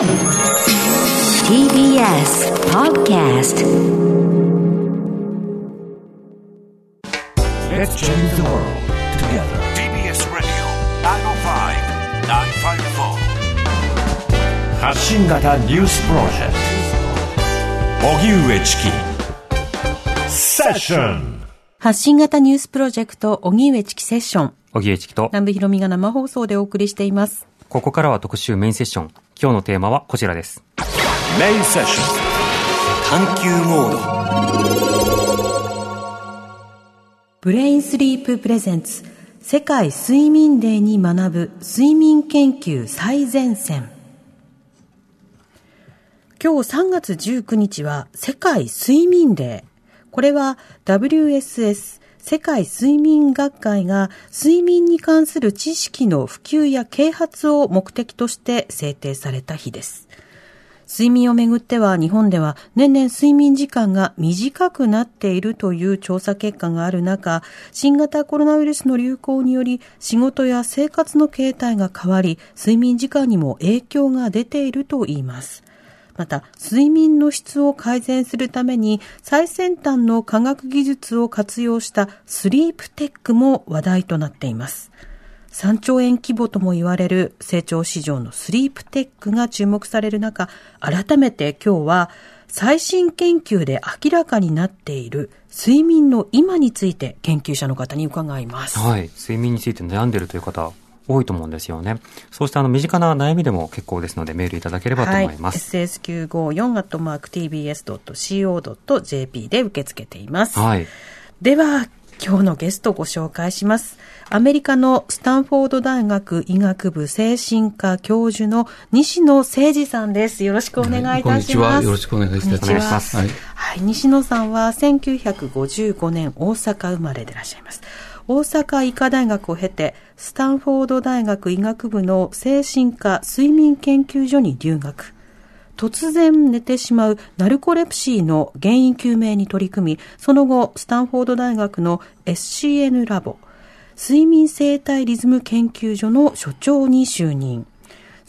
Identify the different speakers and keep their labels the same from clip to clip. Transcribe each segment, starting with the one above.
Speaker 1: TBS Podcast
Speaker 2: Let's change the world together.
Speaker 3: TBS Radio 905-954
Speaker 2: 発信型ニュースプロジェクト荻上チキセッション
Speaker 4: 発信型ニュースプロジェクト、荻上チキセッション。
Speaker 5: 荻上チキと、
Speaker 4: 南部ひろみが生放送でお送りしています。
Speaker 5: ここからは特集メインセッション。今日のテーマはこちらです。
Speaker 2: メインセッション
Speaker 3: 探求モード
Speaker 4: ブレインスリーププレゼンツ、世界睡眠デーに学ぶ睡眠研究最前線。今日3月19日は世界睡眠デー。これは WSS 世界睡眠学会が睡眠に関する知識の普及や啓発を目的として制定された日です。睡眠をめぐっては日本では年々睡眠時間が短くなっているという調査結果がある中、新型コロナウイルスの流行により仕事や生活の形態が変わり、睡眠時間にも影響が出ているといいます。また、睡眠の質を改善するために最先端の科学技術を活用したスリープテックも話題となっています。3兆円規模とも言われる成長市場のスリープテックが注目される中、改めて今日は最新研究で明らかになっている睡眠の今について研究者の方に伺います。
Speaker 5: はい。睡眠について悩んでいるという方、多いと思うんですよね。そうしたあの身近な悩みでも結構ですのでメールいただければと思います。
Speaker 4: ss954-tbs.co.jp で受け付けています。
Speaker 5: はい。
Speaker 4: では、今日のゲストをご紹介します。アメリカのスタンフォード大学医学部精神科教授の西野誠二さんです。よろしくお願いいたします。
Speaker 6: こんにちは。よろしくお願いいたします。
Speaker 4: こんにちは
Speaker 5: お願いします
Speaker 6: はい。
Speaker 4: はい、西野さんは1955年大阪生まれでいらっしゃいます。大阪医科大学を経て、スタンフォード大学医学部の精神科睡眠研究所に留学。突然寝てしまうナルコレプシーの原因究明に取り組み、その後、スタンフォード大学の SCN ラボ、睡眠生態リズム研究所の所長に就任。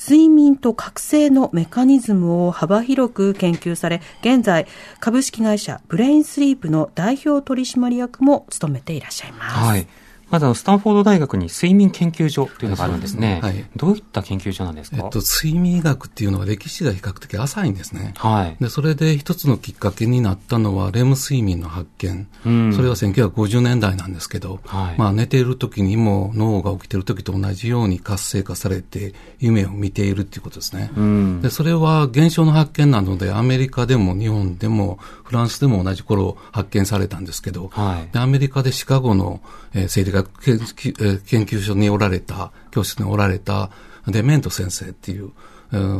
Speaker 4: 睡眠と覚醒のメカニズムを幅広く研究され、現在、株式会社ブレインスリープの代表取締役も務めていらっしゃいます。
Speaker 5: はい。まずあの、スタンフォード大学に睡眠研究所というのがあるんですね。
Speaker 6: はい
Speaker 5: どういった研究所なんですか、
Speaker 6: えっと、睡眠医学っていうのは歴史が比較的浅いんですね。
Speaker 5: はい。
Speaker 6: で、それで一つのきっかけになったのは、レム睡眠の発見。
Speaker 5: うん
Speaker 6: それは1950年代なんですけど、
Speaker 5: はい
Speaker 6: まあ寝ている時にも脳が起きている時と同じように活性化されて夢を見ているっていうことですね。
Speaker 5: うん。
Speaker 6: で、それは現象の発見なので、アメリカでも日本でもフランスでも同じ頃発見されたんですけど、
Speaker 5: はい。
Speaker 6: でアメリカでシカゴの、えー生理学研究,、えー研究所におられた、教室におられたデメント先生っていう、えー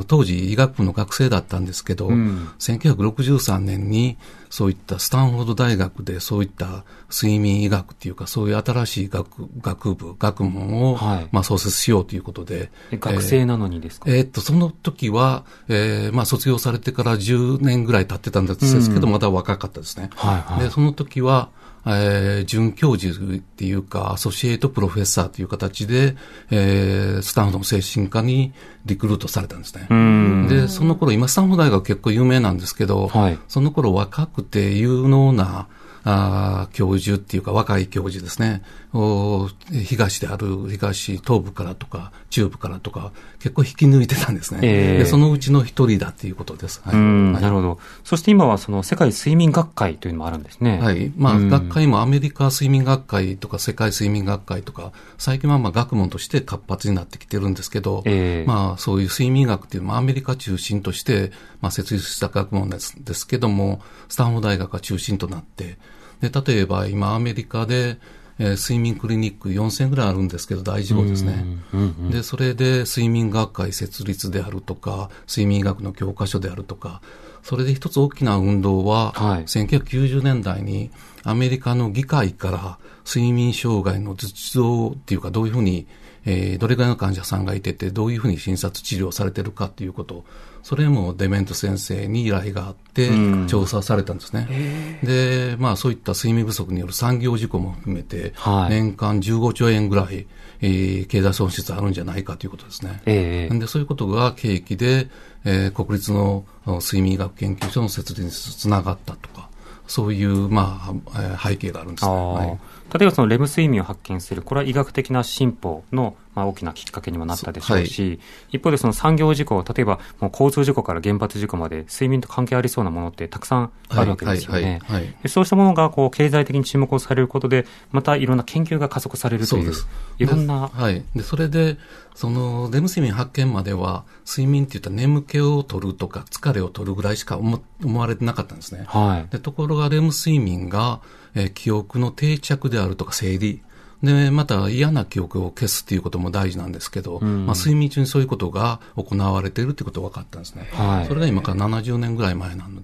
Speaker 6: 当時医学部の学生だったんですけど、
Speaker 5: ん。
Speaker 6: 1963年にそういったスタンフォード大学でそういった睡眠医学っていうかそういう新しい学学部、学問を、
Speaker 5: はい。
Speaker 6: まあ創設しようということで、
Speaker 5: え学生なのにですか、
Speaker 6: えーっと、その時は、えーまあ、卒業されてから10年ぐらい経ってたんですけど、まだ若かったですね。
Speaker 5: はいはい。
Speaker 6: で、その時は、えー准教授っていうか、アソシエイトプロフェッサーという形で、えースタンフォードの精神科にリクルートされたんですね。
Speaker 5: ん
Speaker 6: で、その頃、今スタンフォード大学結構有名なんですけど、
Speaker 5: はい
Speaker 6: その頃若くて有能な、あー教授っていうか若い教授ですね。お東である、東、東部からとか、中部からとか、結構引き抜いてたんですね。
Speaker 5: ええ
Speaker 6: でそのうちの一人だっていうことです。はい。
Speaker 5: なるほど。そして今はその世界睡眠学会というのもあるんですね。
Speaker 6: はい。まあ、
Speaker 5: うん
Speaker 6: 学会もアメリカ睡眠学会とか世界睡眠学会とか、最近はまあ学問として活発になってきてるんですけど、
Speaker 5: ええ
Speaker 6: まあ、そういう睡眠学っていうのはアメリカ中心として、まあ、設立した学問ですですけども、スタンフォード大学が中心となって、で、例えば今アメリカで、えー睡眠クリニック4000ぐらいあるんですけど、大事号ですね。で、それで睡眠学会設立であるとか、睡眠医学の教科書であるとか、それで一つ大きな運動は、
Speaker 5: はい
Speaker 6: 1990年代にアメリカの議会から睡眠障害の実像っていうかどういうふうに、えー、どれぐらいの患者さんがいてて、どういうふうに診察治療されてるかっていうことそれもデメント先生に依頼があって、調査されたんですね。で、まあそういった睡眠不足による産業事故も含めて、年間15兆円ぐらい、えー、経済損失あるんじゃないかということですね。えー、でそういうことが契機で、えー、国立の睡眠医学研究所の設立につながったとか、そういう、まあ、背景があるんですね。はい
Speaker 5: 例えばそのレム睡眠を発見する、これは医学的な進歩のまあ大きなきっかけにもなったでしょうし、はい、一方でその産業事故、例えばもう交通事故から原発事故まで睡眠と関係ありそうなものってたくさんあるわけですよね。そうしたものがこう経済的に注目をされることで、またいろんな研究が加速されるという、いろんな。
Speaker 6: はい。で、それで、そのレム睡眠発見までは、睡眠って言ったら眠気を取るとか疲れを取るぐらいしか思思われてなかったんですね。はい。で、ところがレム睡眠が、えー、記憶の定着であるとか整理、で、また嫌な記憶を消すっていうことも大事なんですけど、うん、まあ、睡眠中にそういうことが行われているってことが分かったんですね。はい、それが今から70年ぐらい前なの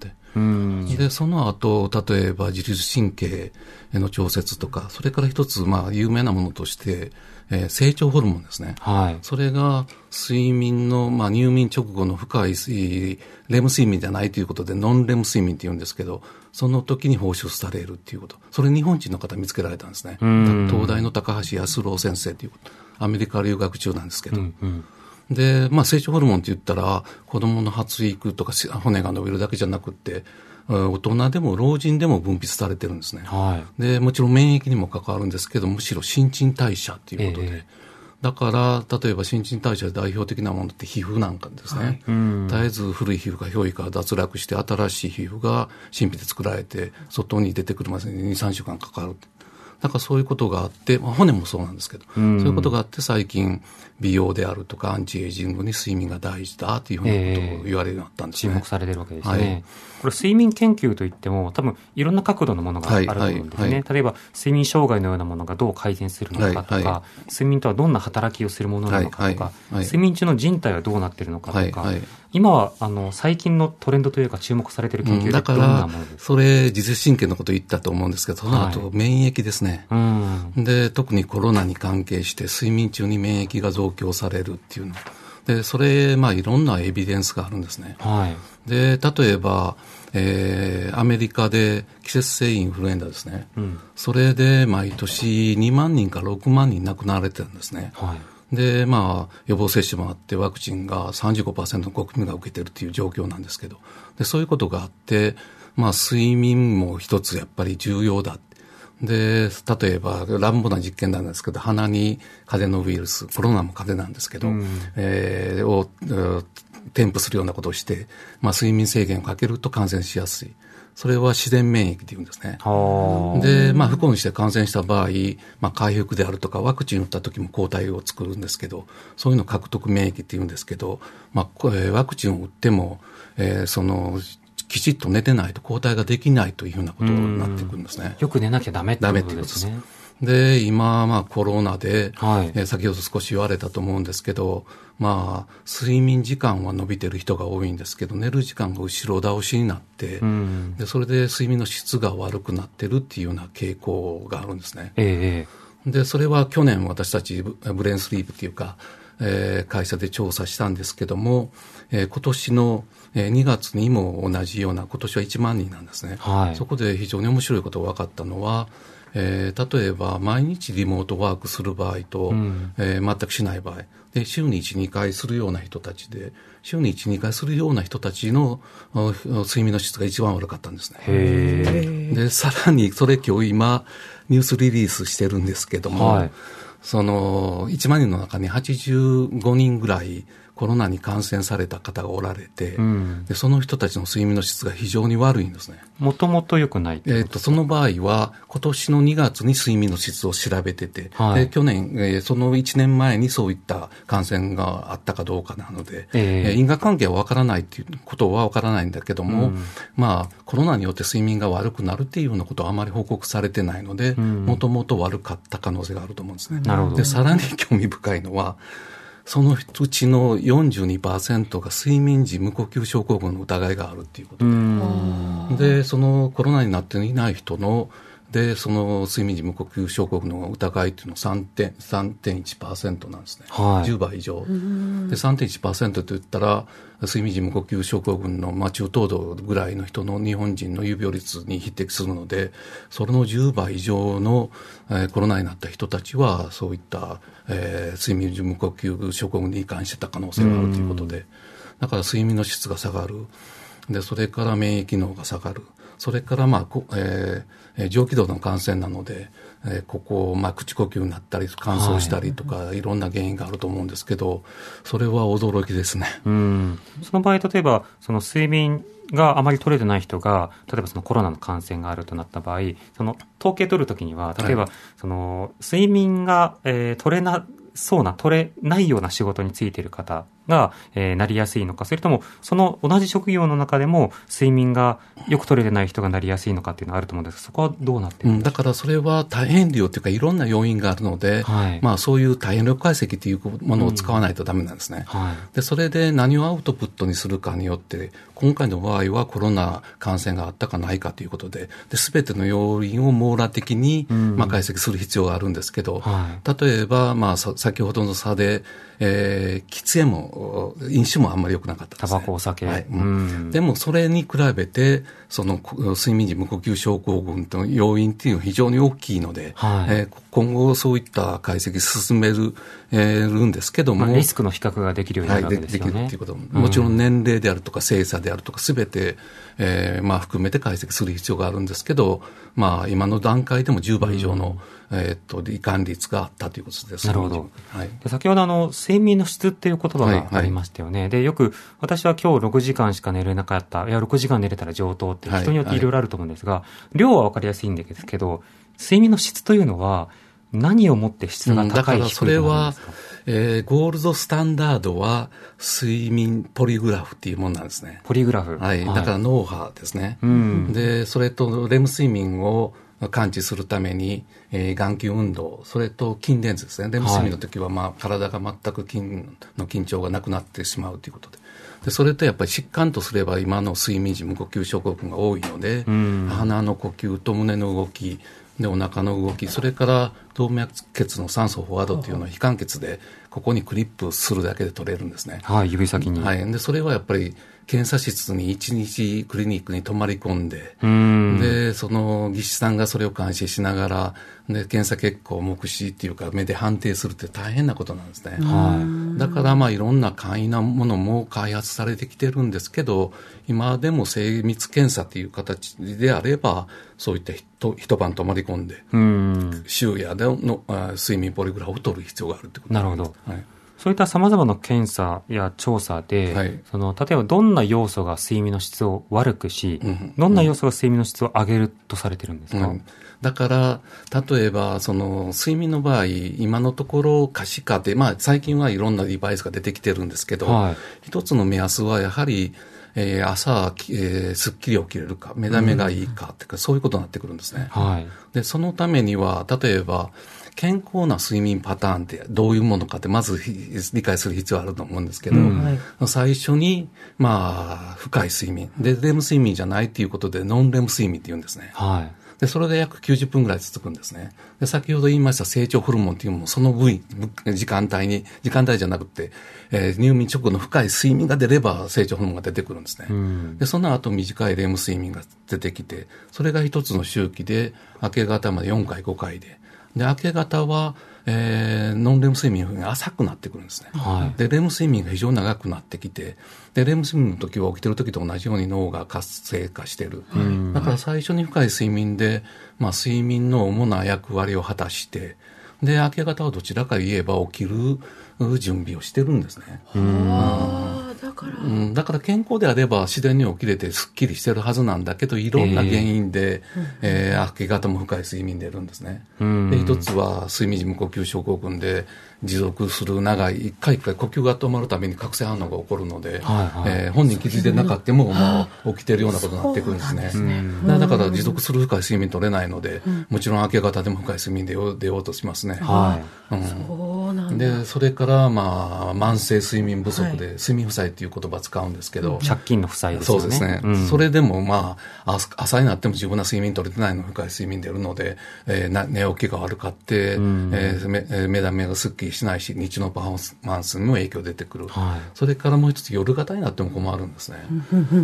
Speaker 6: で。その後、例えば自律神経の調節とか、それから一つ、まあ、有名なものとして、えー、成長ホルモンですね。はい。それが睡眠の、まあ、入眠直後の深いレム睡眠じゃないということで、ノンレム睡眠って言うんですけど、その時に放出されるっていうこと。それ日本人の方見つけられたんですね。東大の高橋康郎先生っていうアメリカ留学中なんですけど。うんうんで、まあ、成長ホルモンって言ったら、子供の発育とか骨が伸びるだけじゃなくて、大人でも老人でも分泌されてるんですね。はい、で、もちろん免疫にも関わるんですけど、むしろ新陳代謝っていうことで、えーだから、例えば新陳代謝で代表的なものって皮膚なんかですね。はい、絶えず古い皮膚が表皮から脱落して、新しい皮膚が神秘で作られて、外に出てくるまでに2、3週間かかる。だからそういうことがあって、まあ、骨もそうなんですけど、そういうことがあって最近美容であるとかアンチエイジングに睡眠が大事だというふうなことを言われるようになったんです
Speaker 5: ね、えー、注目されてるわけですね。はい。これ睡眠研究といっても多分いろんな角度のものがあると思うんですね、はい。はい、例えば睡眠障害のようなものがどう改善するのかとか、睡眠とはどんな働きをするものなのかとか、睡眠中の人体はどうなっているのかとか、今はあの最近のトレンドというか注目されている研究ってどんなものですか、うん、
Speaker 6: それ自律神経のこと言ったと思うんですけどその後、免疫ですね、うん、で特にコロナに関係して睡眠中に免疫が増強されるっていうの。でそれまあいろんなエビデンスがあるんですね、はい、で例えばえー、アメリカで季節性インフルエンザですね、うん、それで毎年2万人から6万人亡くなられてるんですね。はい、で、まあ、予防接種もあって、ワクチンが35%の国民が受けてるっていう状況なんですけど、でそういうことがあって、まあ、睡眠も一つやっぱり重要だ。で、例えば乱暴な実験なんですけど、鼻に風邪のウイルス、コロナも風邪なんですけど、うん、えー、を添付するようなことをして、まあ、睡眠制限をかけると感染しやすい。それは自然免疫っていうんですね。で、まあ、不幸にして感染した場合、まあ、回復であるとか、ワクチン打った時も抗体を作るんですけど、そういうのを獲得免疫っていうんですけど、まあ、ワクチンを打っても、えー、その、きちっと寝てないと抗体ができないというふうなことになってくるんですね。
Speaker 5: よく寝なきゃダメってことですね。
Speaker 6: で、今、まあコロナで、はい、えー、先ほど少し言われたと思うんですけど、まあ、睡眠時間は伸びてる人が多いんですけど、寝る時間が後ろ倒しになって、うん、でそれで睡眠の質が悪くなってるっていうような傾向があるんですね。えー、で、それは去年私たちブレインスリープっていうか、えー、会社で調査したんですけども、えー、今年の2月にも同じような、今年は1万人なんですね。はい、そこで非常に面白いことが分かったのは、えー、例えば毎日リモートワークする場合と、うん、えー、全くしない場合。で週に1、2回するような人たちで週に1、2回するような人たちの睡眠の質が一番悪かったんですね。でさらにそれ今日今ニュースリリースしてるんですけども、はい、その1万人の中に85人ぐらいコロナに感染された方がおられて、うん、でその人たちの睡眠の質が非常に悪いんですね。
Speaker 5: もともと良くない
Speaker 6: えっ、と、その場合は、今年の2月に睡眠の質を調べてて、はい、で去年、えー、その1年前にそういった感染があったかどうかなので、えー、因果関係はわからないっていうことはわからないんだけども、うん、まあ、コロナによって睡眠が悪くなるっていうようなことはあまり報告されてないので、もともと悪かった可能性があると思うんですね。なるほど。で、さらに興味深いのは、そのうちの42%が睡眠時無呼吸症候群の疑いがあるっていうことで、で、そのコロナになっていない人ので、その睡眠時無呼吸症候群の疑いっていうのは 3.1%, 3.1%なんですね。
Speaker 5: はい
Speaker 6: 10倍以上。で、3.1%といったら、睡眠時無呼吸症候群の、まあ、中等度ぐらいの人の日本人の有病率に匹敵するので、それの10倍以上の、えーコロナになった人たちは、そういった、えー睡眠時無呼吸症候群に罹患してた可能性があるということで、だから睡眠の質が下がる。で、それから免疫機能が下がる。それから、まあ、えー上気道の感染なので、えーここ、まあ、口呼吸になったり、乾燥したりとか、い、ろんな原因があると思うんですけど、それは驚きですね。
Speaker 5: うん。その場合、例えば、その睡眠があまり取れてない人が、例えばそのコロナの感染があるとなった場合、その統計取るときには、例えば、
Speaker 6: はい。
Speaker 5: その睡眠が、えー取れなそうな、取れないような仕事についている方が、えーなりやすいのか、それとも、その同じ職業の中でも、睡眠がよく取れてない人がなりやすいのかっていうのはあると思うんですが、そこはどうなって
Speaker 6: うん、
Speaker 5: るんですか、
Speaker 6: だからそれは大変量というか、いろんな要因があるので、
Speaker 5: はい。
Speaker 6: まあ、そういう大変量解析というものを使わないとダメなんですね。
Speaker 5: はい。
Speaker 6: で、それで何をアウトプットにするかによって、今回の場合はコロナ感染があったかないかということで、で、すべての要因を網羅的に、まあ、解析する必要があるんですけど、
Speaker 5: は
Speaker 6: 例えば、まあ、さ先ほどの差で、えー、喫煙も、飲酒もあんまり良くなかったです、ね。
Speaker 5: タバコお酒。
Speaker 6: はい。う
Speaker 5: うん。
Speaker 6: んでも、それに比べて、その、こ睡眠時無呼吸症候群との要因っていうのは非常に大きいので、
Speaker 5: はい。
Speaker 6: えー今後そういった解析進める、えーるんですけども、
Speaker 5: まあ、リスクの比較ができるようにな
Speaker 6: はい、
Speaker 5: るわ
Speaker 6: でできる
Speaker 5: けですよね。
Speaker 6: っていうことも、もちろん年齢であるとか、性差であるとか、すべて、えーまあ、含めて解析する必要があるんですけど、まあ、今の段階でも10倍以上の、えーっと、罹患率があったということです。
Speaker 5: なるほど。
Speaker 6: はい。
Speaker 5: で先ほどあの、睡眠の質っていう言葉
Speaker 6: はいはい
Speaker 5: がありましたよね。で、よく、私は今日6時間しか寝れなかった、いや、6時間寝れたら上等って
Speaker 6: はい
Speaker 5: 人によっていろいろあると思うんですが、量は分かりやすいんですけど、睡眠の質というのは、何をもって質が高い、
Speaker 6: からそれはえーゴールドスタンダードは睡眠ポリグラフっていうものなんですね。
Speaker 5: ポリグラフ。
Speaker 6: はい。だから脳波ですね。
Speaker 5: うん
Speaker 6: で、それとレム睡眠を感知するために、えー眼球運動、それと筋電図ですね。レム睡眠の時は、まあ、体が全く筋の緊張がなくなってしまうということで。で、それとやっぱり疾患とすれば今の睡眠時無呼吸症候群が多いので、
Speaker 5: ん
Speaker 6: 鼻の呼吸と胸の動き、で、お腹の動き、それから動脈血の酸素フォワードというのは非完結で、ここにクリップするだけで取れるんですね。
Speaker 5: はい、指先に。
Speaker 6: はい。で、それはやっぱり検査室に1日クリニックに泊まり込んで、
Speaker 5: うん。
Speaker 6: で、その技師さんがそれを監視しながら、で、検査結果を目視っていうか目で判定するって大変なことなんですね。
Speaker 5: はい。
Speaker 6: だからまあいろんな簡易なものも開発されてきてるんですけど、今でも精密検査っていう形であれば、そういった一一晩泊まり込んで、
Speaker 5: うん。
Speaker 6: 昼夜でのあ睡眠ポリグラフを取る必要があるってこと
Speaker 5: なるほど。
Speaker 6: はい。
Speaker 5: そういった様々な検査や調査で、
Speaker 6: はい。
Speaker 5: その、例えばどんな要素が睡眠の質を悪くし、
Speaker 6: うん
Speaker 5: どんな要素が睡眠の質を上げるとされてるんですか、
Speaker 6: うん、だから、例えば、その、睡眠の場合、今のところ可視化で、まあ、最近はいろんなデバイスが出てきてるんですけど、
Speaker 5: はい。
Speaker 6: 一つの目安はやはり、えー朝、えーすっきり起きれるか、目覚めがいいかっていうか、そういうことになってくるんですね。
Speaker 5: はい。
Speaker 6: で、そのためには、例えば、健康な睡眠パターンってどういうものかって、まずひ理解する必要あると思うんですけど、
Speaker 5: うん
Speaker 4: はい
Speaker 6: 最初に、まあ、深い睡眠。で、レム睡眠じゃないっていうことで、ノンレム睡眠って言うんですね。
Speaker 5: はい。
Speaker 6: で、それで約90分ぐらい続くんですね。で、先ほど言いました成長ホルモンっていうのも、その部位、ぶ時間帯に、時間帯じゃなくて、えー入眠直後の深い睡眠が出れば成長ホルモンが出てくるんですね。
Speaker 5: うん。
Speaker 6: で、その後短いレム睡眠が出てきて、それが一つの周期で、明け方まで4回、5回で。で、明け方は、えーノンレム睡眠が浅くなってくるんですね。
Speaker 5: はい。
Speaker 6: で、レム睡眠が非常に長くなってきて、で、レム睡眠の時は起きてる時と同じように脳が活性化してる。だから最初に深い睡眠で、まあ睡眠の主な役割を果たして、で、明け方はどちらか言えば起きる準備をしてるんですね。
Speaker 4: だから。
Speaker 6: うん、だから健康であれば自然に起きれてすっきりしてるはずなんだけど、いろんな原因で、えー明け方も深い睡眠出るんですね。
Speaker 5: うん
Speaker 6: で、一つは睡眠時無呼吸症候群で持続する長い、一回一回呼吸が止まるために覚醒反応が起こるので、
Speaker 5: はいはい。
Speaker 6: えー本人気づいてなかったも、もう起きてるようなことになってくるんですね。だだから持続する深い睡眠取れないので、もちろん明け方でも深い睡眠出よう出ようとしますね。
Speaker 5: はい。
Speaker 6: うん。
Speaker 4: そうなん
Speaker 6: で、それから、まあ、慢性睡眠不足で、睡眠負債っていう言葉使うんですけど、
Speaker 5: 借金の負債ですよね。
Speaker 6: そうですね。
Speaker 5: うん。
Speaker 6: それでも、まあ、朝朝になっても自分は睡眠取れてないの深い睡眠出るので、えーな寝起きが悪かって、えー目えー目覚めがすっきりしないし、日中のパフォーマンスにも影響出てくる。
Speaker 5: はい
Speaker 6: それからもう一つ夜型になっても困るんですね。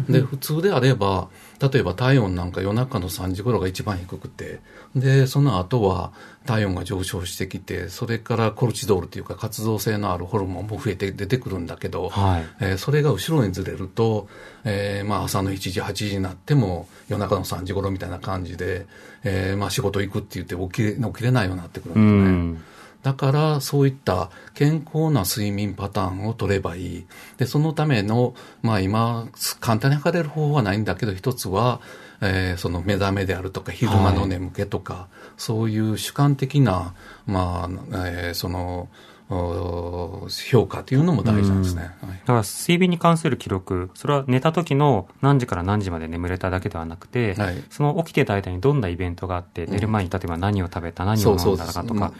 Speaker 6: で、普通であれば、例えば体温なんか夜中の3時頃が一番低くて、で、その後は体温が上昇してきて、それからコルチドールというか活動性のあるホルモンも増えて出てくるんだけど、
Speaker 5: はい
Speaker 6: えーそれが後ろにずれると、えーまあ朝の7時、8時になっても夜中の3時頃みたいな感じで、えーまあ仕事行くって言って起きれ起きれないようになってくるん
Speaker 5: う
Speaker 6: ですね。
Speaker 5: ん。
Speaker 6: だから、そういった健康な睡眠パターンを取ればいい。で、そのための、まあ今、簡単に測れる方法はないんだけど、一つは、えーその目覚めであるとか、昼間の眠気とか、そういう主観的な、まあ、えーその、お評価というのも大事なんですね。はい
Speaker 5: だから睡眠に関する記録、それは寝た時の何時から何時まで眠れただけではなくて、
Speaker 6: はい。
Speaker 5: その起きてた間にどんなイベントがあって、寝る前に例えば何を食べた、何を飲んだかとか。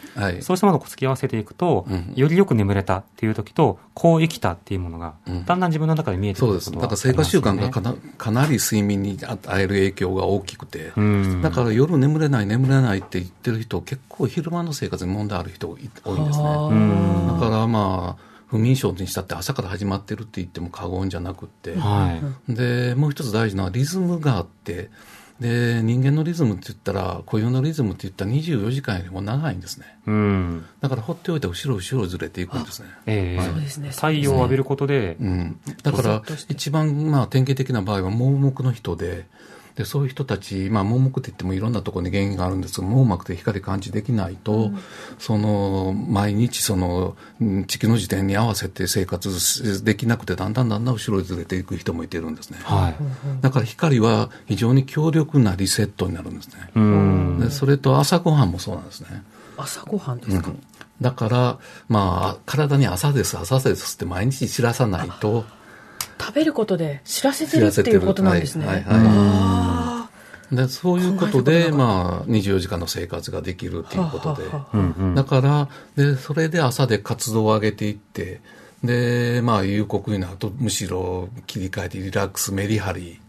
Speaker 5: そうしたものを付き合わせていくと、
Speaker 6: うん
Speaker 5: よりよく眠れたっていう時と、こう生きたっていうものが、
Speaker 6: うん。
Speaker 5: だんだん自分の中で見えてく
Speaker 6: そうです。だから生活習慣がかなかなり睡眠に与える影響が大きくて、
Speaker 5: うん。
Speaker 6: だから夜眠れない、眠れないって言ってる人、結構昼間の生活に問題ある人い多いんですね。
Speaker 5: うん
Speaker 6: だからまあ、不眠症にしたって朝から始まってるって言っても過言じゃなくって、
Speaker 5: はい。
Speaker 6: で、もう一つ大事なのはリズムがあって、で、人間のリズムって言ったら、固有のリズムって言ったら24時間よりも長いんですね。
Speaker 5: うん。
Speaker 6: だから放っておいて後ろ後ろずれていくんですね。
Speaker 5: ええ
Speaker 4: そうですね
Speaker 5: 太陽を浴びることで、
Speaker 6: うん、だから、一番、まあ、典型的な場合は盲目の人で、で、そういう人たち、まあ、盲目って言ってもいろんなところに原因があるんですが、網膜で光感知できないと、その、毎日、その、うん地球の時点に合わせて生活しできなくて、だんだんだんだん後ろにずれていく人もいてるんですね。
Speaker 5: はい。
Speaker 6: だから光は非常に強力なリセットになるんですね。
Speaker 5: うん。
Speaker 6: でそれと朝ごはんもそうなんですね。
Speaker 4: 朝ごはんですか、
Speaker 6: だから、まあ、体に朝です、朝ですって毎日知らさないと、
Speaker 4: 食べることで知らせてるっていうことなんですね。
Speaker 6: はいはい
Speaker 4: あ
Speaker 6: でそういうことで、まあ、24時間の生活ができるということで。
Speaker 4: ははは
Speaker 6: だからで、それで朝で活動を上げていって、で、まあ、夕刻になると、むしろ切り替えてリラックス、メリハリ。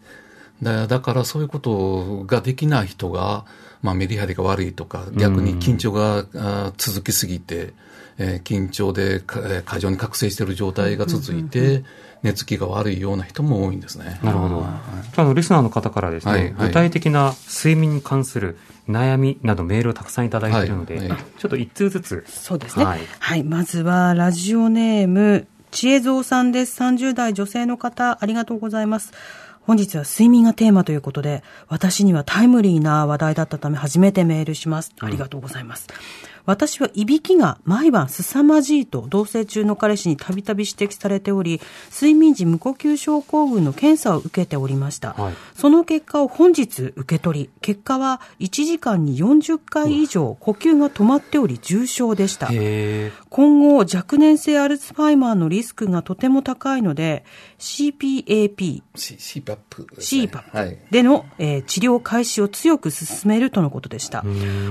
Speaker 6: だだから、そういうことができない人が、まあ、メリハリが悪いとか、逆に緊張があー続きすぎて、えー緊張で過剰に覚醒している状態が続いて、寝つきが悪いような人も多いんですね。
Speaker 5: なるほど。あの、リスナーの方からですね、
Speaker 6: はいはい
Speaker 5: 具体的な睡眠に関する悩みなどメールをたくさんいただいているので、
Speaker 6: はいはい
Speaker 5: ちょっと一通ずつ。
Speaker 4: そうですね。は
Speaker 5: はいい。
Speaker 4: まずは、ラジオネーム、知恵蔵さんです。30代女性の方、ありがとうございます。本日は睡眠がテーマということで、私にはタイムリーな話題だったため初めてメールします。ありがとうございます。私はいびきが毎晩凄まじいと同棲中の彼氏にたびたび指摘されており、睡眠時無呼吸症候群の検査を受けておりました。
Speaker 5: はい
Speaker 4: その結果を本日受け取り、結果は1時間に40回以上呼吸が止まっており重症でした。
Speaker 5: へ
Speaker 4: 今後、若年性アルツハイマーのリスクがとても高いので、CPAP、
Speaker 6: CPAP で。
Speaker 4: での、えー治療開始を強く進めるとのことでした。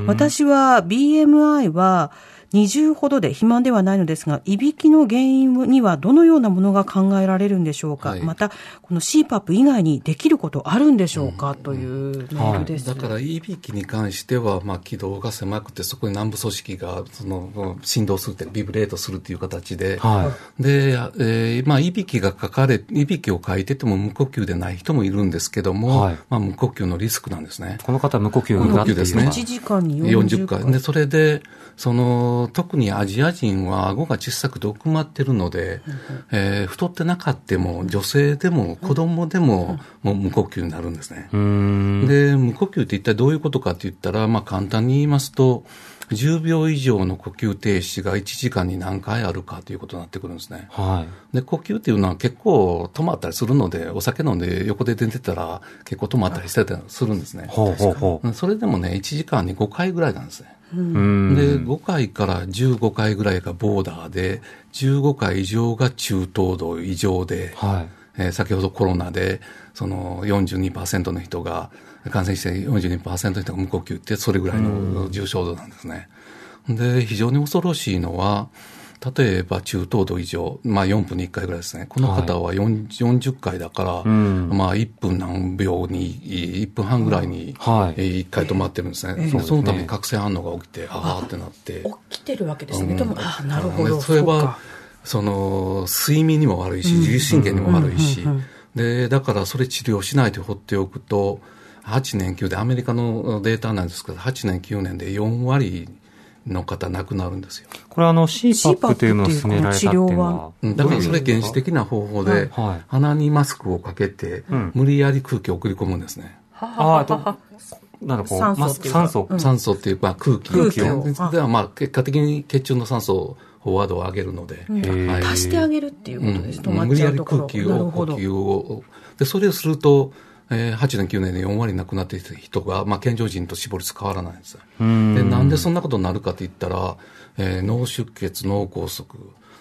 Speaker 4: 私は BMI は20ほどで肥満ではないのですが、いびきの原因にはどのようなものが考えられるんでしょうか、
Speaker 6: はい。
Speaker 4: また、この CPAP 以外にできることあるんでしょうか、というメールです。
Speaker 6: だから、いびきに関しては、まあ、気道が狭くて、そこに南部組織が、その、振動するって、ビブレートするっていう形で、
Speaker 5: は
Speaker 6: で、えーまあ、いびきが書かれ、いびきを書いてても無呼吸でない人もいるんですけども、
Speaker 5: はい。
Speaker 6: まあ、無呼吸のリスクなんですね。
Speaker 5: この方は無呼吸だっていう
Speaker 6: 無呼吸ですね。
Speaker 5: のは
Speaker 4: 1時間に40
Speaker 6: 40
Speaker 4: 回。
Speaker 6: 回。で、それで、その、特にアジア人は顎が小さくて奥まってるので、えー太ってなかっても、女性でも子供でも、もう無呼吸になるんですね。で、無呼吸って一体どういうことかって言ったら、まあ簡単に言いますと、10秒以上の呼吸停止が1時間に何回あるかということになってくるんですね。
Speaker 5: はい。
Speaker 6: で、呼吸っていうのは結構止まったりするので、お酒飲んで横で出てたら結構止まったりしてたりするんですね。
Speaker 5: ほうほうほ
Speaker 6: それでもね、1時間に5回ぐらいなんですね。で、5回から15回ぐらいがボーダーで、15回以上が中等度異常で、
Speaker 5: はい。
Speaker 6: えー先ほどコロナで、その42%の人が、感染して42%の人が無呼吸って、それぐらいの重症度なんですね。で、非常に恐ろしいのは、例えば中等度以上、まあ4分に1回ぐらいですね。この方は4 40回だから、
Speaker 5: ん。
Speaker 6: まあ1分何秒に、1分半ぐらいに
Speaker 5: はい。
Speaker 6: 1回止まってるんですね。
Speaker 5: そうですね。
Speaker 6: そのために覚醒反応が起きて、ああってなって。
Speaker 4: 起きてるわけですね。
Speaker 6: うん。
Speaker 4: でも、あなるほど。
Speaker 6: でそれはその、睡眠にも悪いし、自律神経にも悪いし、で、だからそれ治療しないで放っておくと、8年9で、アメリカのデータなんですけど、8年9年で4割の方亡くなるんですよ。
Speaker 5: これはあの CPAP というのを勧められたっていうのは、
Speaker 6: うん。だからそれ原始的な方法で、
Speaker 5: はい。
Speaker 6: 鼻にマスクをかけて、
Speaker 5: ん。
Speaker 6: 無理やり空気を送り込むんですね。
Speaker 5: ああ、と、なんかこう、
Speaker 4: 酸素
Speaker 5: マス
Speaker 4: っていうか。
Speaker 5: 酸素。
Speaker 4: うん。
Speaker 6: 酸素っていう、まあ、空気。
Speaker 4: 空気を。
Speaker 6: でではまあ、結果的に血中の酸素飽和度を上げるので、
Speaker 5: ー。
Speaker 6: はい。
Speaker 4: 足してあげるっていうことです。止まっ
Speaker 6: 無理やり。空気を、呼。吸を、で、それをすると、えー8年、9年で4割亡くなっていた人が、まあ、健常人と死亡率変わらないんですよ。
Speaker 5: うん
Speaker 6: で、なんでそんなことになるかって言ったら、えー脳出血、脳梗塞、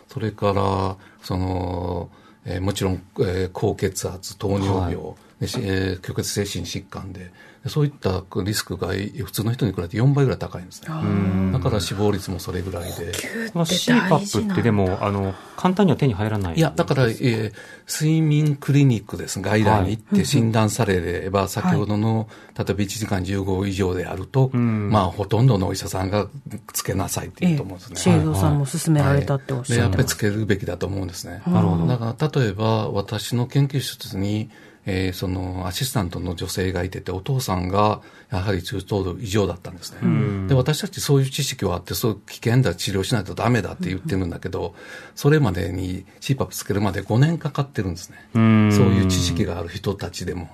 Speaker 6: それから、その、えーもちろん、えー高血圧、糖尿病、でしえー虚血性心疾患で、でそういったリスクがい普通の人に比べて4倍ぐらい高いんですね。だから死亡率もそれぐらいで。
Speaker 5: この
Speaker 4: 大事なんだ
Speaker 5: CPAP ってでも、あの、簡単には手に入らない。
Speaker 6: いや、だから、えー睡眠クリニックです。外来に行って診断されれば、先ほどの、例えば1時間15以上であると、
Speaker 5: ん
Speaker 6: まあ、ほとんどのお医者さんがつけなさいって言うと思うんですね。
Speaker 4: シェイドさんも勧められたっておっしゃっます。
Speaker 6: ってぱりつけるべきだと思うんですね。なるほど。だから、例えば、私の研究室に、えーその、アシスタントの女性がいてて、お父さんが、やはり中等度以上だったんですね。で、私たちそういう知識はあって、そういう危険だ、治療しないとダメだって言ってるんだけど、それまでに CPAP つけるまで5年かかってるんですね。
Speaker 5: ん
Speaker 6: そういう知識がある人たちでも。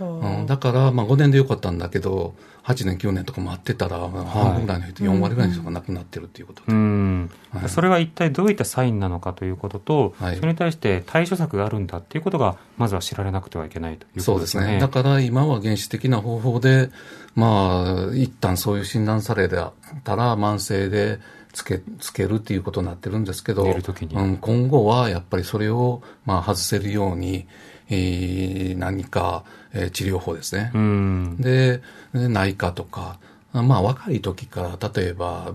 Speaker 6: うん、だから、まあ5年でよかったんだけど、8年、9年とか待ってたら、半分ぐらいの人、4割ぐらいの人が亡くなってるっていうことで。
Speaker 5: うん。それは一体どういったサインなのかということと、
Speaker 6: はい
Speaker 5: それに対して対処策があるんだっていうことが、まずは知られなくてはいけないということでよね。
Speaker 6: そうですすね。だから今は原始的な方法で、まあ、一旦そういう診断されたら慢性でつけ、つけるっていうことになってるんですけど、うん、今後はやっぱりそれを、まあ、外せるように、えー何か、えー治療法ですね。
Speaker 5: うん。
Speaker 6: で、で内科とか、まあ若い時から、例えば、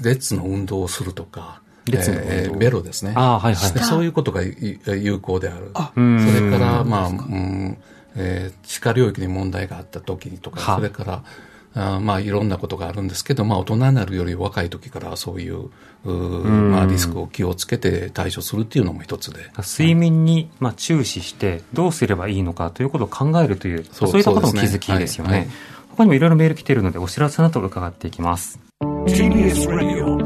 Speaker 6: 列の運動をするとか、えーベロですね。
Speaker 5: ああはいはい
Speaker 6: でそういうことがい有効である。
Speaker 5: うん
Speaker 6: それから、まあ、うん、えー歯科領域に問題があった時にとか、
Speaker 5: は
Speaker 6: それから、あーまあ、いろんなことがあるんですけど、まあ、大人になるより若い時からそういう、うーまあ、リスクを気をつけて対処するっていうのも一つで。
Speaker 5: 睡眠に、まあ、注視して、どうすればいいのかということを考えるという、
Speaker 6: そう
Speaker 5: そういったことも気づきですよね。
Speaker 6: はいはい
Speaker 5: 他にもいろいろメール来ているので、お知らせの後伺っていきます。
Speaker 2: TBS Radio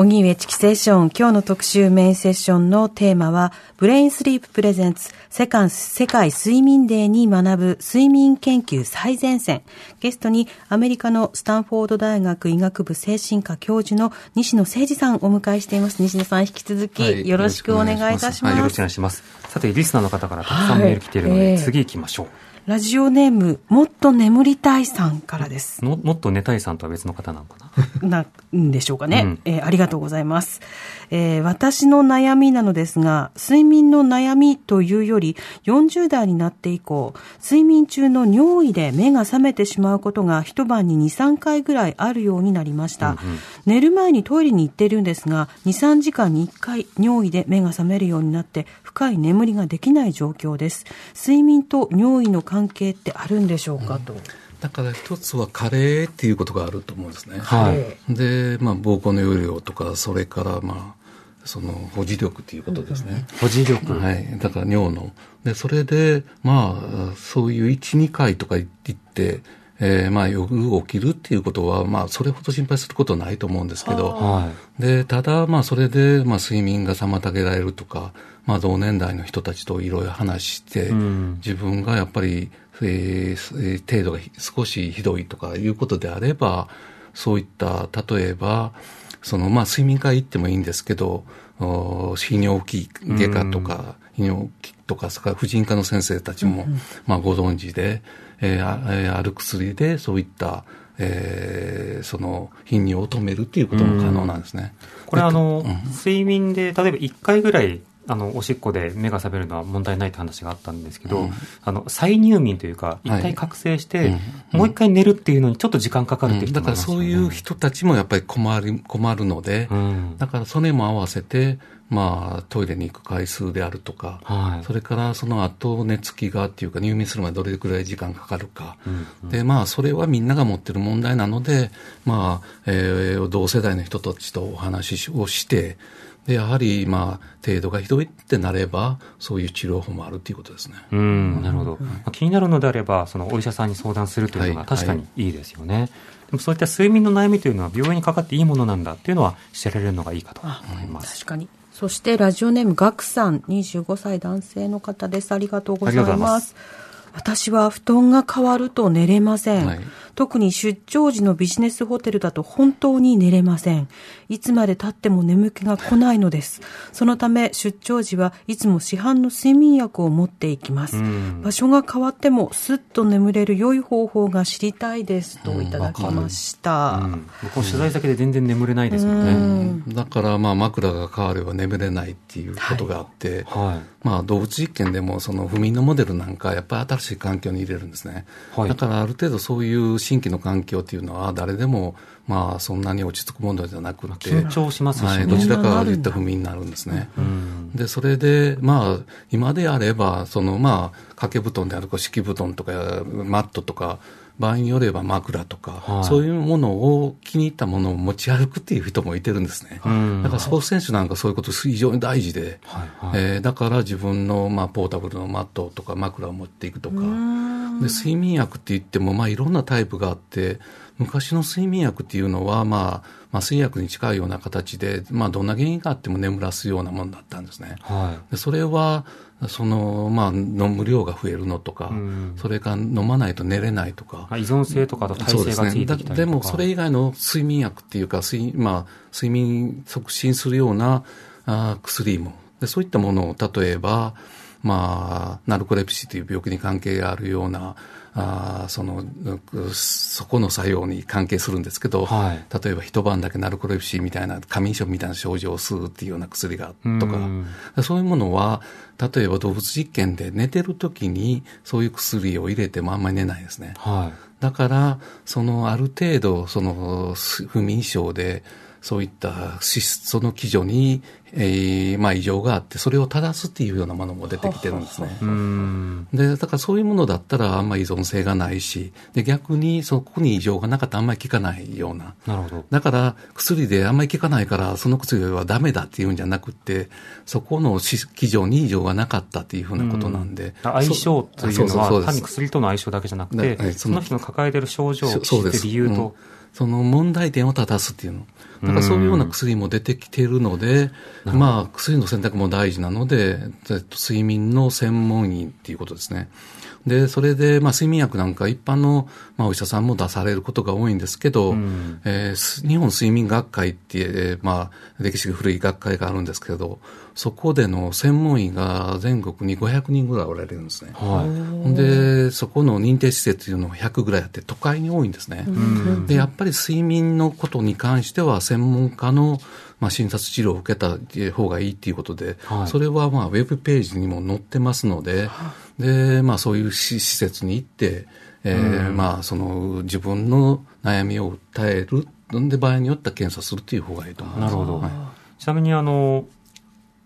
Speaker 2: 荻上チキ
Speaker 4: セッション、今日の特集メインセッションのテーマは、ブレインスリーププレゼンツ世界世界睡眠デーに学ぶ睡眠研究最前線。ゲストにアメリカのスタンフォード大学医学部精神科教授の西野誠二さんをお迎えしています。西野さん引き続き
Speaker 6: はい
Speaker 4: よろしくお願いいたします。
Speaker 6: よろしくお願いします
Speaker 5: よろしくお願いします。さて、リスナーの方からたくさんメール来ているので、
Speaker 4: はいええ
Speaker 5: 次行きましょう。
Speaker 4: ラジオネーム、もっと眠りたいさんからです。
Speaker 5: のもっと寝たいさんとは別の方なのかな？
Speaker 4: なんでしょうかね、
Speaker 5: うん。
Speaker 4: えーありがとうございます、えー私の悩みなのですが、睡眠の悩みというより、40代になって以降、睡眠中の尿意で目が覚めてしまうことが一晩に2、3回ぐらいあるようになりました。寝る前にトイレに行っているんですが、2、3時間に1回尿意で目が覚めるようになって、深い眠りができない状況です。睡眠と尿意の関係ってあるんでしょうか？と。
Speaker 6: だから一つは加齢っていうことがあると思うんですね。
Speaker 5: はい。
Speaker 6: で、まあ、膀胱の容量とか、それから、まあ、その保持力っていうことですね。
Speaker 5: 保持力。
Speaker 6: はい。だから尿の。で、それで、まあ、そういう1、2回とか言って、えーまあ、夜起きるっていうことは、まあ、それほど心配することはないと思うんですけど、
Speaker 5: は
Speaker 6: で、ただ、まあ、それで、まあ、睡眠が妨げられるとか、まあ、同年代の人たちといろいろ話して、
Speaker 5: ん。
Speaker 6: 自分がやっぱり、えーえー程度がひ少しひどいとかいうことであれば、そういった、例えば、その、まあ、睡眠会行ってもいいんですけど、お泌尿器外科とか、泌尿器とか、それから婦人科の先生たちも、まあ、ご存知で、えーあえーある薬で、そういった、えーその、頻尿を止めるっていうことも可能なんですね。
Speaker 5: い。これあの、睡眠で、例えば1回ぐらい、あのおしっこで目が覚めるのは問題ないって話があったんですけど、あの再入眠というか、一回覚醒して、もう一回寝るっていうのにちょっと時間かかるっていう人
Speaker 6: だからそういう人たちもやっぱり困る困るので、
Speaker 5: うん。
Speaker 6: だからそれも合わせて、まあ、トイレに行く回数であるとか、
Speaker 5: はい
Speaker 6: それからその後寝つきがっていうか入眠するまでどれくらい時間かかるか、でまあそれはみんなが持ってる問題なので、まあえー同世代の人たちとお話をしてでやはりまあ程度がひどいってなればそういう治療法もあるということですね。
Speaker 5: うん、なるほど。まあ気になるのであれば、そのお医者さんに相談するというのが
Speaker 6: はい
Speaker 5: 確かにいいですよね。でもそういった睡眠の悩みというのは病院にかかっていいものなんだっていうのは知られるのがいいかと思います。
Speaker 4: 確かに。そしてラジオネームガクさん、25歳男性の方です。ありがとうござい。ま
Speaker 5: す
Speaker 4: 私は布団が変わると寝れません。
Speaker 6: はい
Speaker 4: 特に出張時のビジネスホテルだと本当に寝れません。いつまで経っても眠気が来ないのです。そのため出張時はいつも市販の睡眠薬を持っていきます。
Speaker 5: ん
Speaker 4: 場所が変わってもスッと眠れる良い方法が知りたいですといただきました。
Speaker 5: うん、僕も取材先で全然眠れないですもんね。
Speaker 6: だからまあ枕が変われば眠れないっていうことがあって、
Speaker 5: はい。
Speaker 6: まあ、動物実験でもその不眠のモデルなんかやっぱり新しい環境に入れるんですね、
Speaker 5: はい
Speaker 6: だからある程度そういう新規の環境っていうのは誰でもまあそんなに落ち着くものじゃなくて、
Speaker 5: 緊張しますしね。
Speaker 6: はい、どちらかが言った不眠になるんですね。で、それで、まあ、今であれば、その、まあ、掛け布団であるとか、敷布団とか、マットとか、場合によれば枕とか、
Speaker 5: はい
Speaker 6: そういうものを、気に入ったものを持ち歩くっていう人もいてるんですね。
Speaker 5: ん
Speaker 6: だから、スポーツ選手なんかそういうこと非常に大事で、
Speaker 5: はいはい
Speaker 6: えーだから自分の、まあ、ポータブルのマットとか枕を持っていくとか、で睡眠薬って言っても、まあ、いろんなタイプがあって、昔の睡眠薬っていうのは、まあ、麻酔薬に近いような形で、まあ、どんな原因があっても眠らすようなものだったんですね。
Speaker 5: はい。
Speaker 6: でそれは、その、まあ、飲む量が増えるのとか、
Speaker 5: ん
Speaker 6: それから飲まないと寝れないとか、
Speaker 5: まあ依存性とかと耐性がついてきたりとか。
Speaker 6: だでもそれ以外の睡眠薬っていうか睡,、まあ、睡眠促進するようなあー薬もでそういったものを例えば、まあ、ナルコレプシーという病気に関係があるようなあーそのうそこの作用に関係するんですけど、
Speaker 5: はい
Speaker 6: 例えば一晩だけナルコレプシーみたいな過眠症みたいな症状を吸うっていうような薬がとか
Speaker 5: うん
Speaker 6: そういうものは例えば動物実験で寝てる時にそういう薬を入れてもあんまり寝ないですね。
Speaker 5: はい。
Speaker 6: だから、そのある程度、そのす不眠症で、そういった資質その基準に、えーまあ異常があって、それを正すっていうようなものも出てきてるんですね。
Speaker 5: うん。
Speaker 6: で、だからそういうものだったらあんまり依存性がないし、で、逆にそこに異常がなかったらあんまり効かないような。
Speaker 5: なるほど。
Speaker 6: だから薬であんまり効かないから、その薬はダメだっていうんじゃなくて、そこのし基準に異常がなかったっていうふうなことなんで。
Speaker 5: 相性というのは単に薬との相性だけじゃなくて、その人の抱えている症状を知って
Speaker 6: そうです
Speaker 5: 理由と、
Speaker 6: うんその問題点を正すっていうの。だからそういうような薬も出てきているので、まあ薬の選択も大事なので、えっと睡眠の専門医っていうことですね。で、それで、まあ、睡眠薬なんか一般の、まあ、お医者さんも出されることが多いんですけど、えーす日本睡眠学会って、えーまあ、歴史が古い学会があるんですけど、そこでの専門医が全国に500人ぐらいおられるんですね。
Speaker 5: はい。
Speaker 6: で、そこの認定施設というのは100ぐらいあって、都会に多いんですね。で、やっぱり睡眠のことに関しては、専門家の、まあ、診察治療を受けた方がいいっていうことで、
Speaker 5: はい
Speaker 6: それは、まあ、ウェブページにも載ってますので、で、まあ、そういう施施設に行って、えーまあ、その、自分の悩みを訴える、で、場合によっては検査するっていう方がいいと思います。
Speaker 5: なるほど。
Speaker 6: はい。
Speaker 5: ちなみにあの、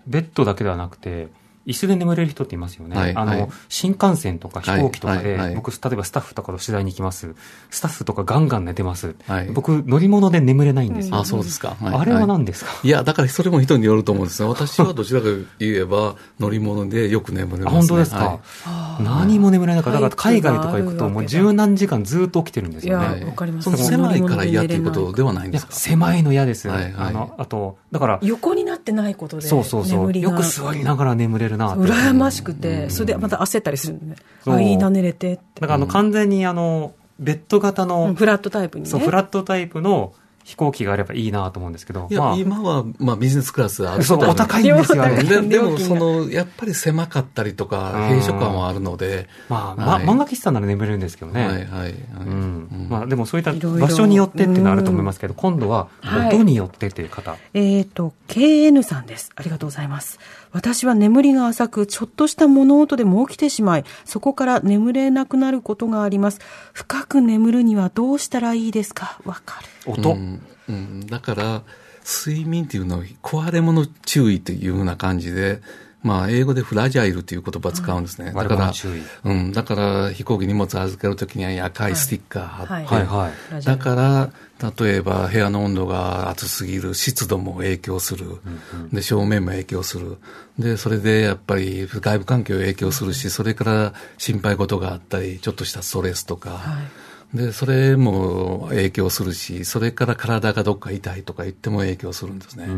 Speaker 5: ベッドだけではなくて、椅子で眠れる人っていますよね。あの、
Speaker 6: はいはい
Speaker 5: 新幹線とか飛行機とかで、
Speaker 6: はいはいはい
Speaker 5: 僕、例えばスタッフとかと取材に行きます。スタッフとかガンガン寝てます。
Speaker 6: はい
Speaker 5: 僕、乗り物で眠れないんですよ。
Speaker 6: あ、そうですか。はい
Speaker 5: あれは何ですか、
Speaker 6: いや、だからそれも人によると思うんですね。私はどちらかと言えば乗り物でよく眠れます、ね。
Speaker 5: あ本当ですか、
Speaker 6: はい
Speaker 5: 何も眠れないから、だから海外とか行くともう十何時間ずっと起きてるんです
Speaker 4: いや、
Speaker 5: よね。
Speaker 4: わかります。
Speaker 6: その狭いから嫌っていうことではないんですか？
Speaker 5: 狭いの嫌です。
Speaker 6: はいはい
Speaker 5: あの、あと、だから、
Speaker 4: 横になってないことで、
Speaker 5: そうそうそう。よく座りながら眠れるなって
Speaker 4: 羨ましくて、それでまた焦ったりするんあ、いいな、寝れてって。
Speaker 5: だからあの、完全にあの、ベッド型の、
Speaker 4: うんフラットタイプにね。
Speaker 5: そう、フラットタイプの飛行機があればいいなと思うんですけど、
Speaker 6: いや、
Speaker 5: まあ、
Speaker 6: 今は、まあ、ビジネスクラスある
Speaker 5: そう、お高いんですよ、あれ。
Speaker 4: 料金
Speaker 6: ででも、
Speaker 4: が
Speaker 6: その、やっぱり狭かったりとか、
Speaker 5: うん
Speaker 6: 閉所感はあるので、
Speaker 5: まあ、
Speaker 6: はい
Speaker 5: ま漫画喫茶なら眠れるんですけどね。
Speaker 6: はいはいはい。
Speaker 5: うんまあ、でもそういった場所によってっていうのはあると思いますけど、今度は
Speaker 4: はい
Speaker 5: 音によってっていう方。
Speaker 4: えっ、と、KN さんです。ありがとうございます。私は眠りが浅く、ちょっとした物音でも起きてしまい、そこから眠れなくなることがあります。深く眠るにはどうしたらいいですか？わかる。
Speaker 5: 音、
Speaker 6: うんうん、だから、睡眠っていうのは壊れ物注意というような感じで、まあ、英語でフラジャイルという言葉を使うんですね。だ
Speaker 5: 悪
Speaker 6: からうん、だから飛行機荷物預けるときには赤いスティッカー貼って、
Speaker 5: はい。はい。
Speaker 6: だから、例えば部屋の温度が暑すぎる、湿度も影響する、で、照明も影響する。で、それでやっぱり外部環境影響するし、それから心配事があったり、ちょっとしたストレスとか、で、それも影響するし、それから体がどっか痛いとか言っても影響するんですね。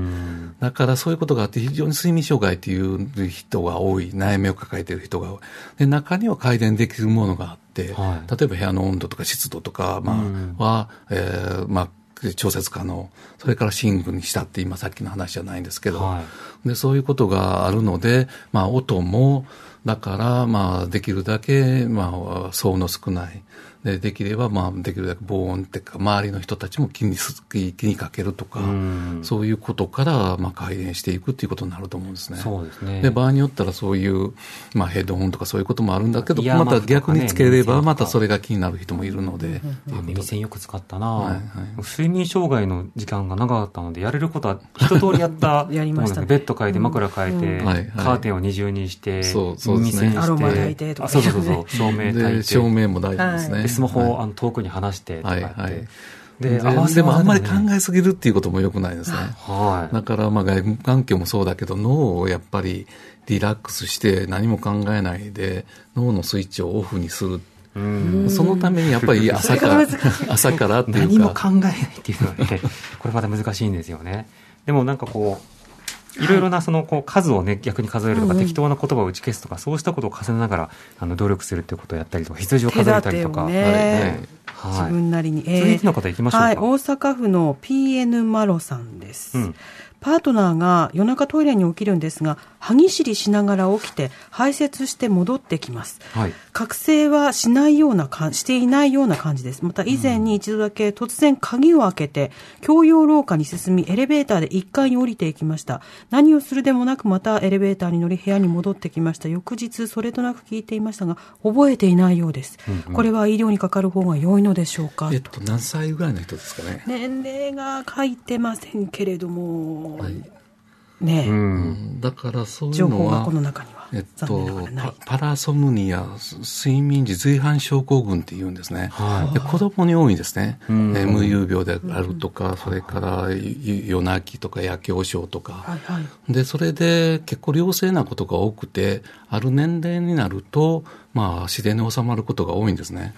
Speaker 6: だからそういうことがあって、非常に睡眠障害っていう人が多い、悩みを抱えている人が多い。で、中には改善できるものがあって、
Speaker 5: はい
Speaker 6: 例えば部屋の温度とか湿度とか、まあ、は、えーまあ、調節可能。それから寝具にしたって今さっきの話じゃないんですけど、
Speaker 5: は
Speaker 6: で、そういうことがあるので、まあ、音も、だから、まあ、できるだけ、まあ、騒の少ない。で、できれば、まあ、できるだけ防音っていうか、周りの人たちも気にす、気にかけるとか、そういうことから、まあ、改善していくっていうことになると思うんですね。
Speaker 5: そうですね。
Speaker 6: で、場合によったらそういう、まあ、ヘッドホンとかそういうこともあるんだけど、また逆につければ、またそれが気になる人もいるので、
Speaker 5: 耳栓よく使ったな、
Speaker 6: はいはい。
Speaker 5: 睡眠障害の時間が長かったので、やれることは一通りやった
Speaker 4: やりました
Speaker 5: ベッド変えて、枕変えて、カーテンを二重にして、
Speaker 6: そうそうですね。
Speaker 5: 耳栓して、
Speaker 4: アロマ焚いてとか。
Speaker 5: あそうそうそう。照明焚い
Speaker 6: で、
Speaker 5: て、
Speaker 6: 照明も大事ですね。
Speaker 5: でスマホを、
Speaker 6: はい
Speaker 5: あの遠くに離してとかやって、
Speaker 6: はいはい
Speaker 5: で、
Speaker 6: で
Speaker 5: 合わせ
Speaker 6: でもあんまり考えすぎるっていうことも良くないですね。
Speaker 5: はい。
Speaker 6: だから、まあ、外部環境もそうだけど、脳をやっぱりリラックスして何も考えないで、脳のスイッチをオフにする。そのためにやっぱり 朝から、朝からっていうか、
Speaker 5: 何も考えないっていうのはね、これまた難しいんですよね。でもなんかこう、い。ろいろなそのこう数をね、逆に数えるとか、適当な言葉を打ち消すとか、そうしたことを重ねながら、あの、努力するっていうことをやったりとか、羊を
Speaker 4: 手
Speaker 5: 数えたりとか。
Speaker 4: ね、
Speaker 5: はい。
Speaker 4: 自分なりに。
Speaker 5: 続いての方行きましょうか？
Speaker 4: はい、大阪府の PN マロさんです。
Speaker 5: うん。
Speaker 4: パートナーが夜中トイレに起きるんですが、歯ぎしりしながら起きて排泄して戻ってきます。
Speaker 5: はい
Speaker 4: 覚醒はしないようなかしていないような感じです。また以前に一度だけ突然鍵を開けて、共用廊下に進み、エレベーターで1階に降りていきました。何をするでもなくまたエレベーターに乗り部屋に戻ってきました。翌日それとなく聞いていましたが、覚えていないようです。これは医療にかかる方が良いのでしょうか、
Speaker 6: えっと、何歳ぐらいの人ですかね？
Speaker 4: 年齢が書いてませんけれども、
Speaker 6: はい
Speaker 4: ね。
Speaker 5: うん。
Speaker 6: だからそういうのは
Speaker 4: 情報がこ、の中には
Speaker 6: えっと。パ、パラソムニア、睡眠時随伴症候群って言うんですね。
Speaker 5: はい
Speaker 6: で子供に多いんですね。無遊病であるとか、それからい夜泣きとか夜狂症とか。
Speaker 4: はいはい。
Speaker 6: で、それで結構良性なことが多くて、ある年齢になると、まあ自然に収まることが多いんですね。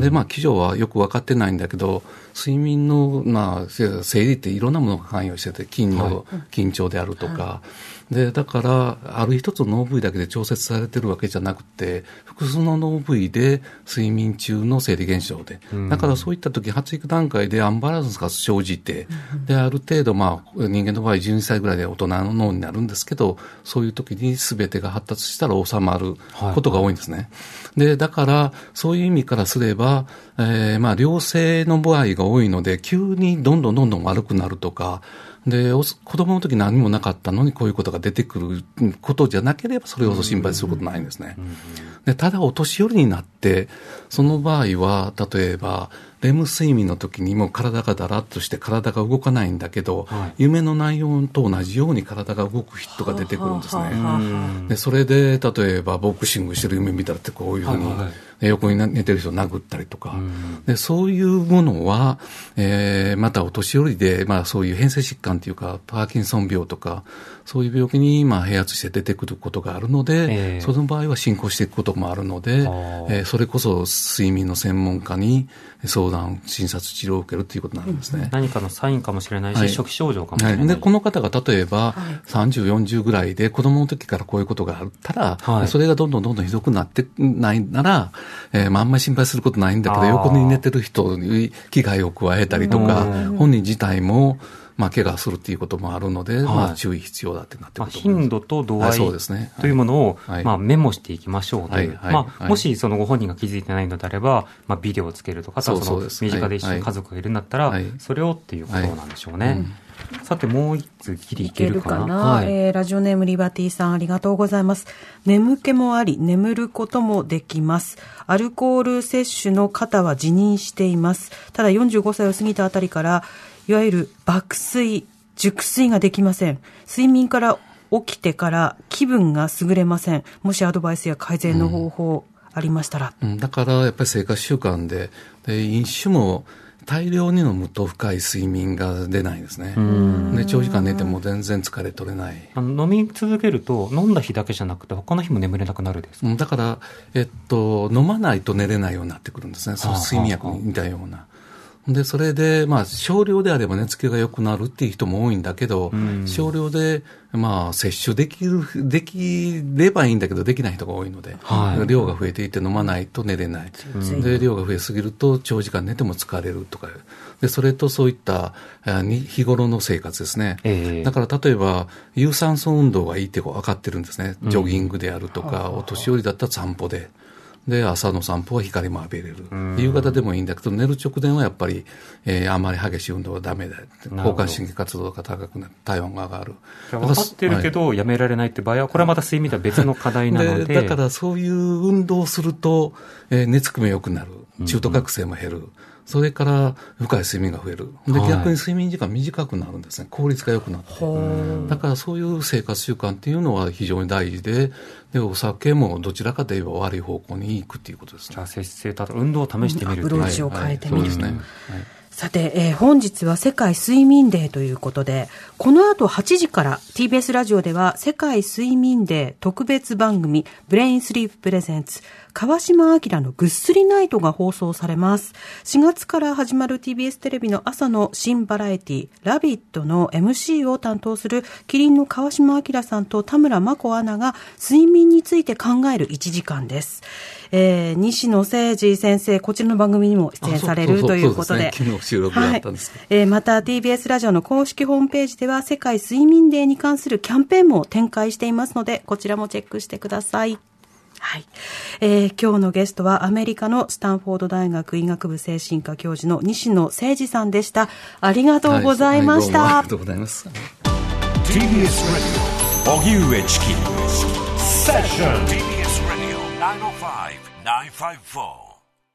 Speaker 6: で、まあ基準はよく分かってないんだけど、睡眠の、まあ、せ生理っていろんなものが関与してて、筋の緊張であるとか、で、だから、ある一つの脳部位だけで調節されてるわけじゃなくて、複数の脳部位で睡眠中の生理現象で、だからそういった時、発育段階でアンバランスが生じて、で、ある程度、まあ、人間の場合12歳ぐらいで大人の脳になるんですけど、そういう時に全てが発達したら収まることが多いんですね。で、だから、そういう意味からすれば、えーまあ、良性の場合が多いので、急にどんどんどんどん悪くなるとか、で、お子供の時何もなかったのにこういうことが出てくることじゃなければ、それほど心配することないんですね。で、ただお年寄りになって、その場合は、例えば、レム睡眠の時にも体がだらっとして体が動かないんだけど、
Speaker 5: はい。
Speaker 6: 夢の内容と同じように体が動く人が出てくるんですね。で、それで、例えば、ボクシングしてる夢見たらってこういうふうに横に寝てる人を殴ったりとか、で、そういうものは、えーまたお年寄りで、まあそういう変性疾患というか、パーキンソン病とか、そういう病気に、まあ、併発して出てくることがあるので、
Speaker 5: ええ。
Speaker 6: その場合は進行していくこともあるので、
Speaker 5: ー
Speaker 6: えーそれこそ睡眠の専門家に相談、診察、治療を受けるということになるんですね。
Speaker 5: 何かのサインかもしれないし、
Speaker 6: はい。
Speaker 5: 初期症状かもしれない。
Speaker 6: はい、でこの方が例えば、30、40ぐらいで子供の時からこういうことがあったら、
Speaker 5: はい。
Speaker 6: それがどんどんどんどんひどくなってないなら、えーまあ、あんまり心配することないんだけど、横に寝てる人に危害を加えたりとか
Speaker 5: うん、
Speaker 6: 本人自体も、まあ、怪我するっていうこともあるので、まあ、注意必要だってなってく
Speaker 5: まあ、
Speaker 6: ると思います。
Speaker 5: 頻度と度合い、
Speaker 6: はいそうですね。
Speaker 5: というものを、
Speaker 6: はい。
Speaker 5: まあ、メモしていきましょうという、
Speaker 6: はいはい
Speaker 5: まあ、
Speaker 6: はい。
Speaker 5: もしそのご本人が気づいてないのであれば、まあ、ビデオをつけるとか、その
Speaker 6: そうそうです。
Speaker 5: 身近で一緒
Speaker 6: はい。
Speaker 5: に家族がいるんだったら、
Speaker 6: はい。
Speaker 5: それをっていうことなんでしょうね。
Speaker 6: はい。うん。
Speaker 5: さて、もう一つ、ギリい
Speaker 4: いける
Speaker 5: かな？
Speaker 4: かな、
Speaker 5: はい。
Speaker 4: えーラジオネームリバティさんありがとうございます。眠気もあり、眠ることもできます。アルコール摂取の方は辞任しています。ただ45歳を過ぎたあたりから、いわゆる爆睡、熟睡ができません。睡眠から起きてから気分が優れません。もしアドバイスや改善の方法ありましたら。
Speaker 6: うん、だからやっぱり生活習慣で、で飲酒も大量に飲むと深い睡眠が出ないんですね。で長時間寝ても全然疲れ取れない。
Speaker 5: あの飲み続けると、飲んだ日だけじゃなくて、他の日も眠れなくなるです
Speaker 6: だから、えっと、飲まないと寝れないようになってくるんですね。その
Speaker 5: はあ
Speaker 6: 睡眠薬に似たような。で、それで、まあ、少量であれば寝つきが良くなるっていう人も多いんだけど、
Speaker 5: ん
Speaker 6: 少量で、まあ、摂取できる、できればいいんだけど、できない人が多いので、
Speaker 5: はい
Speaker 6: 量が増えていて飲まないと寝れない。で、量が増えすぎると長時間寝ても疲れるとか、で、それとそういった、日頃の生活ですね。
Speaker 5: ええ
Speaker 6: だから例えば、有酸素運動がいいって分かってるんですね。ジョギングであるとか、お年寄りだったら散歩で。で、朝の散歩は光も浴びれる。夕方でもいいんだけど、寝る直前はやっぱり、えーあまり激しい運動はダメだ。
Speaker 5: なるほど
Speaker 6: 交感神経活動が高くなって体温が上がる。
Speaker 5: 分かってるけど、やめられないって場合は、これはまた睡眠とは別の課題なので。
Speaker 6: でだからそういう運動をすると、えー寝つきも良くなる。中途覚醒も減る。それから深い睡眠が増える。で、
Speaker 5: はい
Speaker 6: 逆に睡眠時間短くなるんですね。効率が良くなって。だからそういう生活習慣っていうのは非常に大事で、で、お酒もどちらかといえば悪い方向に行くっていうことですね
Speaker 5: じゃ。あ、節制と運動を試してみる
Speaker 4: アプローチを変えてみる
Speaker 6: はいそうですね。はい
Speaker 4: さて、えー本日は世界睡眠デーということで、この後8時から TBS ラジオでは世界睡眠デー特別番組ブレインスリーププレゼンツ川島明のぐっすりナイトが放送されます。4月から始まる TBS テレビの朝の新バラエティラビットの MC を担当するキリンの川島明さんと田村真子アナが睡眠について考える1時間です。えー西野誠二先生、こちらの番組にも出演される
Speaker 6: あそうそう
Speaker 4: ということで。
Speaker 6: そうですね昨日収録があったんですけど
Speaker 4: はいえーまた TBS ラジオの公式ホームページでは世界睡眠デーに関するキャンペーンも展開していますので、こちらもチェックしてください。はい。えー今日のゲストはアメリカのスタンフォード大学医学部精神科教授の西野誠二さんでした。ありがとうございました。
Speaker 6: はどうもありがとうございます。
Speaker 2: TBS Radio 荻上チキセッション
Speaker 3: 905 954